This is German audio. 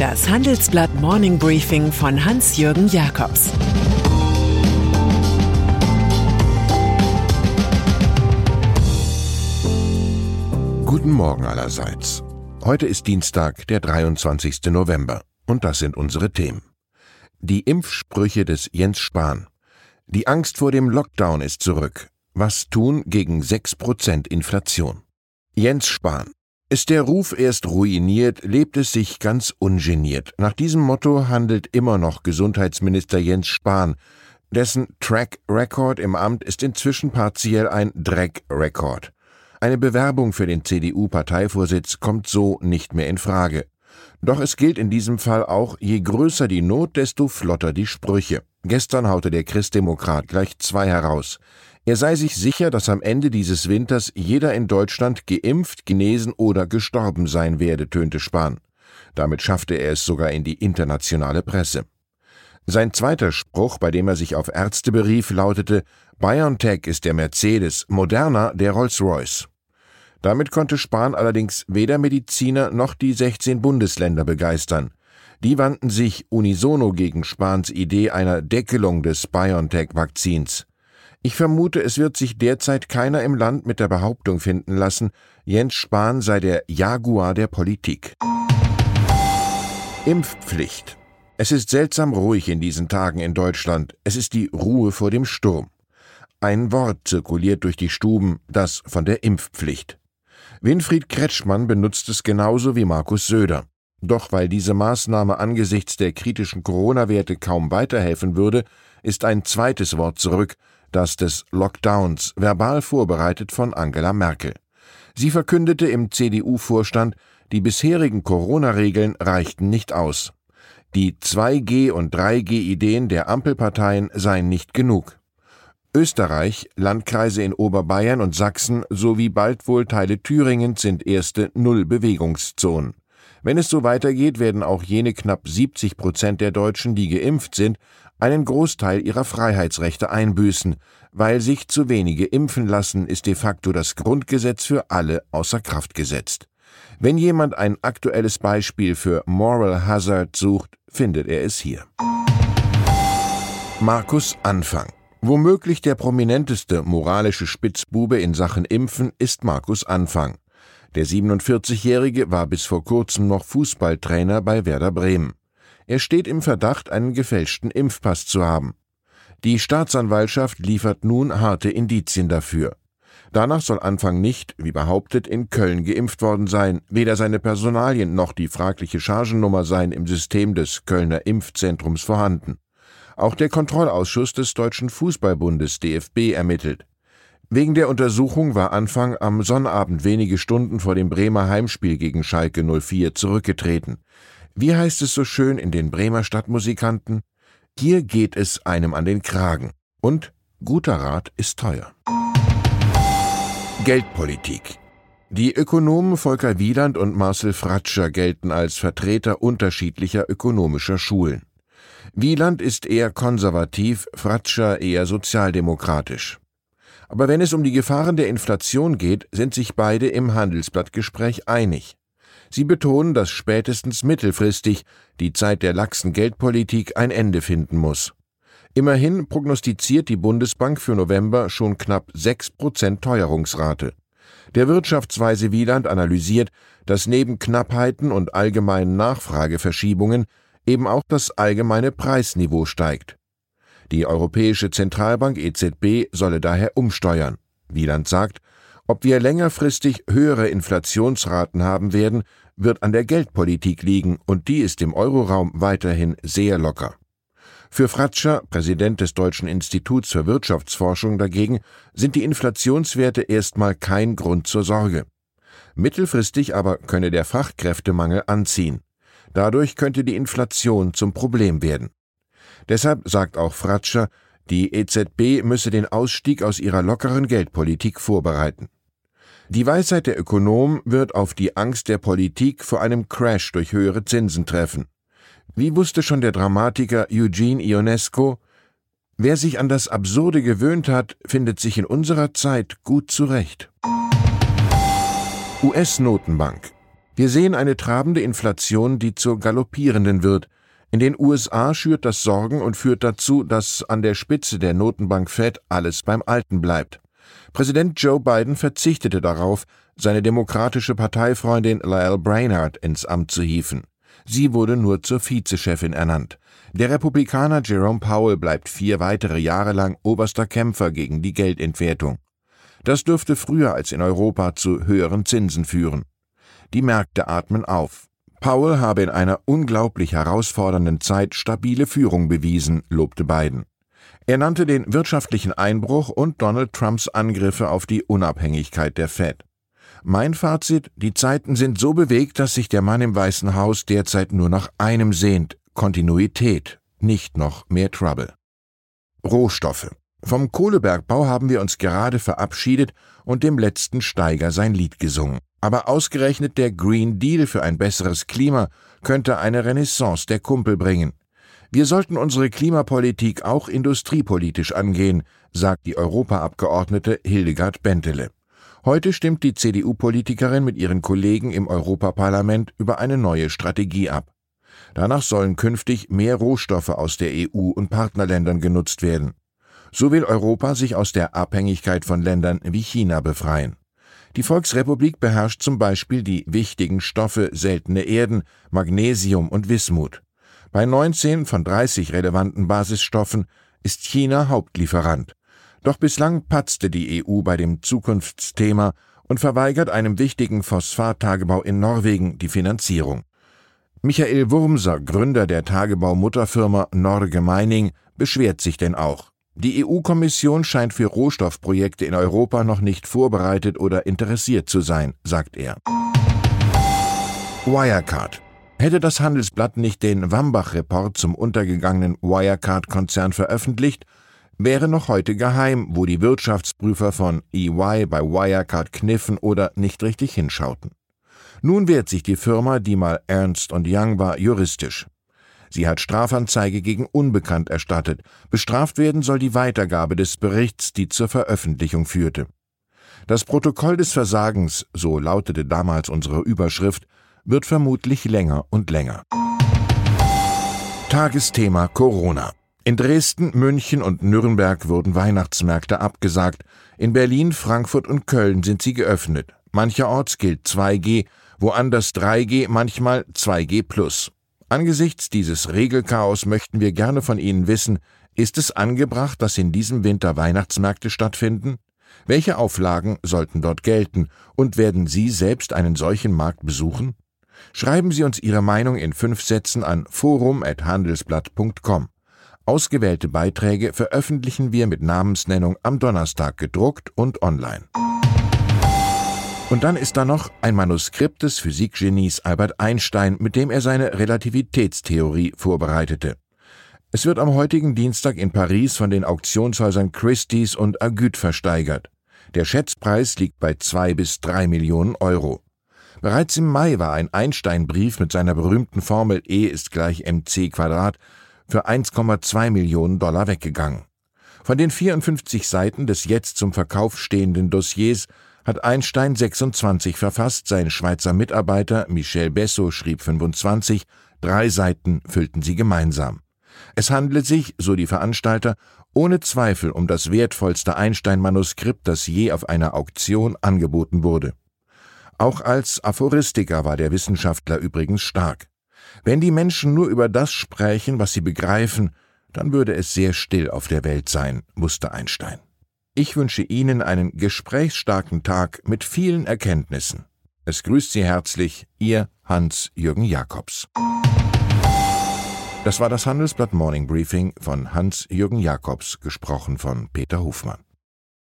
Das Handelsblatt Morning Briefing von Hans-Jürgen Jakobs Guten Morgen allerseits. Heute ist Dienstag, der 23. November. Und das sind unsere Themen. Die Impfsprüche des Jens Spahn. Die Angst vor dem Lockdown ist zurück. Was tun gegen 6% Inflation? Jens Spahn. Ist der Ruf erst ruiniert, lebt es sich ganz ungeniert. Nach diesem Motto handelt immer noch Gesundheitsminister Jens Spahn. Dessen Track Record im Amt ist inzwischen partiell ein Dreck Record. Eine Bewerbung für den CDU-Parteivorsitz kommt so nicht mehr in Frage. Doch es gilt in diesem Fall auch, je größer die Not, desto flotter die Sprüche. Gestern haute der Christdemokrat gleich zwei heraus. Er sei sich sicher, dass am Ende dieses Winters jeder in Deutschland geimpft, genesen oder gestorben sein werde, tönte Spahn. Damit schaffte er es sogar in die internationale Presse. Sein zweiter Spruch, bei dem er sich auf Ärzte berief, lautete BioNTech ist der Mercedes, Moderna der Rolls-Royce. Damit konnte Spahn allerdings weder Mediziner noch die 16 Bundesländer begeistern. Die wandten sich unisono gegen Spahns Idee einer Deckelung des BioNTech-Vakzins. Ich vermute, es wird sich derzeit keiner im Land mit der Behauptung finden lassen, Jens Spahn sei der Jaguar der Politik. Impfpflicht. Es ist seltsam ruhig in diesen Tagen in Deutschland. Es ist die Ruhe vor dem Sturm. Ein Wort zirkuliert durch die Stuben, das von der Impfpflicht. Winfried Kretschmann benutzt es genauso wie Markus Söder. Doch weil diese Maßnahme angesichts der kritischen Corona-Werte kaum weiterhelfen würde, ist ein zweites Wort zurück, das des Lockdowns, verbal vorbereitet von Angela Merkel. Sie verkündete im CDU-Vorstand, die bisherigen Corona-Regeln reichten nicht aus. Die 2G- und 3G-Ideen der Ampelparteien seien nicht genug. Österreich, Landkreise in Oberbayern und Sachsen sowie bald wohl Teile Thüringens sind erste Nullbewegungszonen. Wenn es so weitergeht, werden auch jene knapp 70 Prozent der Deutschen, die geimpft sind, einen Großteil ihrer Freiheitsrechte einbüßen. Weil sich zu wenige impfen lassen, ist de facto das Grundgesetz für alle außer Kraft gesetzt. Wenn jemand ein aktuelles Beispiel für Moral Hazard sucht, findet er es hier. Markus Anfang. Womöglich der prominenteste moralische Spitzbube in Sachen Impfen ist Markus Anfang. Der 47-Jährige war bis vor kurzem noch Fußballtrainer bei Werder Bremen. Er steht im Verdacht, einen gefälschten Impfpass zu haben. Die Staatsanwaltschaft liefert nun harte Indizien dafür. Danach soll Anfang nicht, wie behauptet, in Köln geimpft worden sein. Weder seine Personalien noch die fragliche Chargennummer seien im System des Kölner Impfzentrums vorhanden. Auch der Kontrollausschuss des Deutschen Fußballbundes DFB ermittelt. Wegen der Untersuchung war Anfang am Sonnabend wenige Stunden vor dem Bremer Heimspiel gegen Schalke 04 zurückgetreten. Wie heißt es so schön in den Bremer Stadtmusikanten? Hier geht es einem an den Kragen. Und guter Rat ist teuer. Geldpolitik. Die Ökonomen Volker Wieland und Marcel Fratscher gelten als Vertreter unterschiedlicher ökonomischer Schulen. Wieland ist eher konservativ, Fratscher eher sozialdemokratisch. Aber wenn es um die Gefahren der Inflation geht, sind sich beide im Handelsblattgespräch einig. Sie betonen, dass spätestens mittelfristig die Zeit der laxen Geldpolitik ein Ende finden muss. Immerhin prognostiziert die Bundesbank für November schon knapp 6 Prozent Teuerungsrate. Der Wirtschaftsweise Wieland analysiert, dass neben Knappheiten und allgemeinen Nachfrageverschiebungen eben auch das allgemeine Preisniveau steigt. Die Europäische Zentralbank EZB solle daher umsteuern. Wieland sagt, ob wir längerfristig höhere Inflationsraten haben werden, wird an der Geldpolitik liegen, und die ist im Euroraum weiterhin sehr locker. Für Fratscher, Präsident des Deutschen Instituts für Wirtschaftsforschung dagegen, sind die Inflationswerte erstmal kein Grund zur Sorge. Mittelfristig aber könne der Fachkräftemangel anziehen. Dadurch könnte die Inflation zum Problem werden. Deshalb sagt auch Fratscher, die EZB müsse den Ausstieg aus ihrer lockeren Geldpolitik vorbereiten. Die Weisheit der Ökonomen wird auf die Angst der Politik vor einem Crash durch höhere Zinsen treffen. Wie wusste schon der Dramatiker Eugene Ionesco, wer sich an das Absurde gewöhnt hat, findet sich in unserer Zeit gut zurecht. US-Notenbank Wir sehen eine trabende Inflation, die zur galoppierenden wird. In den USA schürt das Sorgen und führt dazu, dass an der Spitze der Notenbank Fed alles beim Alten bleibt. Präsident Joe Biden verzichtete darauf, seine demokratische Parteifreundin Lyle Brainard ins Amt zu hieven. Sie wurde nur zur Vizechefin ernannt. Der Republikaner Jerome Powell bleibt vier weitere Jahre lang oberster Kämpfer gegen die Geldentwertung. Das dürfte früher als in Europa zu höheren Zinsen führen. Die Märkte atmen auf. Powell habe in einer unglaublich herausfordernden Zeit stabile Führung bewiesen, lobte Biden. Er nannte den wirtschaftlichen Einbruch und Donald Trumps Angriffe auf die Unabhängigkeit der Fed. Mein Fazit, die Zeiten sind so bewegt, dass sich der Mann im Weißen Haus derzeit nur nach einem sehnt, Kontinuität, nicht noch mehr Trouble. Rohstoffe. Vom Kohlebergbau haben wir uns gerade verabschiedet und dem letzten Steiger sein Lied gesungen. Aber ausgerechnet der Green Deal für ein besseres Klima könnte eine Renaissance der Kumpel bringen. Wir sollten unsere Klimapolitik auch industriepolitisch angehen, sagt die Europaabgeordnete Hildegard Bentele. Heute stimmt die CDU-Politikerin mit ihren Kollegen im Europaparlament über eine neue Strategie ab. Danach sollen künftig mehr Rohstoffe aus der EU und Partnerländern genutzt werden. So will Europa sich aus der Abhängigkeit von Ländern wie China befreien. Die Volksrepublik beherrscht zum Beispiel die wichtigen Stoffe seltene Erden, Magnesium und Wismut. Bei 19 von 30 relevanten Basisstoffen ist China Hauptlieferant. Doch bislang patzte die EU bei dem Zukunftsthema und verweigert einem wichtigen Phosphattagebau in Norwegen die Finanzierung. Michael Wurmser, Gründer der Tagebaumutterfirma Norge Mining, beschwert sich denn auch. Die EU-Kommission scheint für Rohstoffprojekte in Europa noch nicht vorbereitet oder interessiert zu sein, sagt er. Wirecard Hätte das Handelsblatt nicht den Wambach-Report zum untergegangenen Wirecard-Konzern veröffentlicht, wäre noch heute geheim, wo die Wirtschaftsprüfer von EY bei Wirecard kniffen oder nicht richtig hinschauten. Nun wehrt sich die Firma, die mal Ernst Young war, juristisch. Sie hat Strafanzeige gegen Unbekannt erstattet. Bestraft werden soll die Weitergabe des Berichts, die zur Veröffentlichung führte. Das Protokoll des Versagens, so lautete damals unsere Überschrift, wird vermutlich länger und länger. Tagesthema Corona. In Dresden, München und Nürnberg wurden Weihnachtsmärkte abgesagt. In Berlin, Frankfurt und Köln sind sie geöffnet. Mancherorts gilt 2G, woanders 3G, manchmal 2G plus. Angesichts dieses Regelchaos möchten wir gerne von Ihnen wissen, ist es angebracht, dass in diesem Winter Weihnachtsmärkte stattfinden? Welche Auflagen sollten dort gelten und werden Sie selbst einen solchen Markt besuchen? Schreiben Sie uns Ihre Meinung in fünf Sätzen an forum.handelsblatt.com. Ausgewählte Beiträge veröffentlichen wir mit Namensnennung am Donnerstag gedruckt und online. Und dann ist da noch ein Manuskript des Physikgenies Albert Einstein, mit dem er seine Relativitätstheorie vorbereitete. Es wird am heutigen Dienstag in Paris von den Auktionshäusern Christie's und Agut versteigert. Der Schätzpreis liegt bei zwei bis drei Millionen Euro. Bereits im Mai war ein Einstein-Brief mit seiner berühmten Formel E ist gleich mc Quadrat für 1,2 Millionen Dollar weggegangen. Von den 54 Seiten des jetzt zum Verkauf stehenden Dossiers hat Einstein 26 verfasst, sein Schweizer Mitarbeiter Michel Besso schrieb 25, drei Seiten füllten sie gemeinsam. Es handelt sich, so die Veranstalter, ohne Zweifel um das wertvollste Einstein-Manuskript, das je auf einer Auktion angeboten wurde. Auch als Aphoristiker war der Wissenschaftler übrigens stark. Wenn die Menschen nur über das sprechen, was sie begreifen, dann würde es sehr still auf der Welt sein, musste Einstein. Ich wünsche Ihnen einen gesprächsstarken Tag mit vielen Erkenntnissen. Es grüßt Sie herzlich Ihr Hans-Jürgen Jakobs. Das war das Handelsblatt Morning Briefing von Hans-Jürgen Jakobs, gesprochen von Peter Hofmann.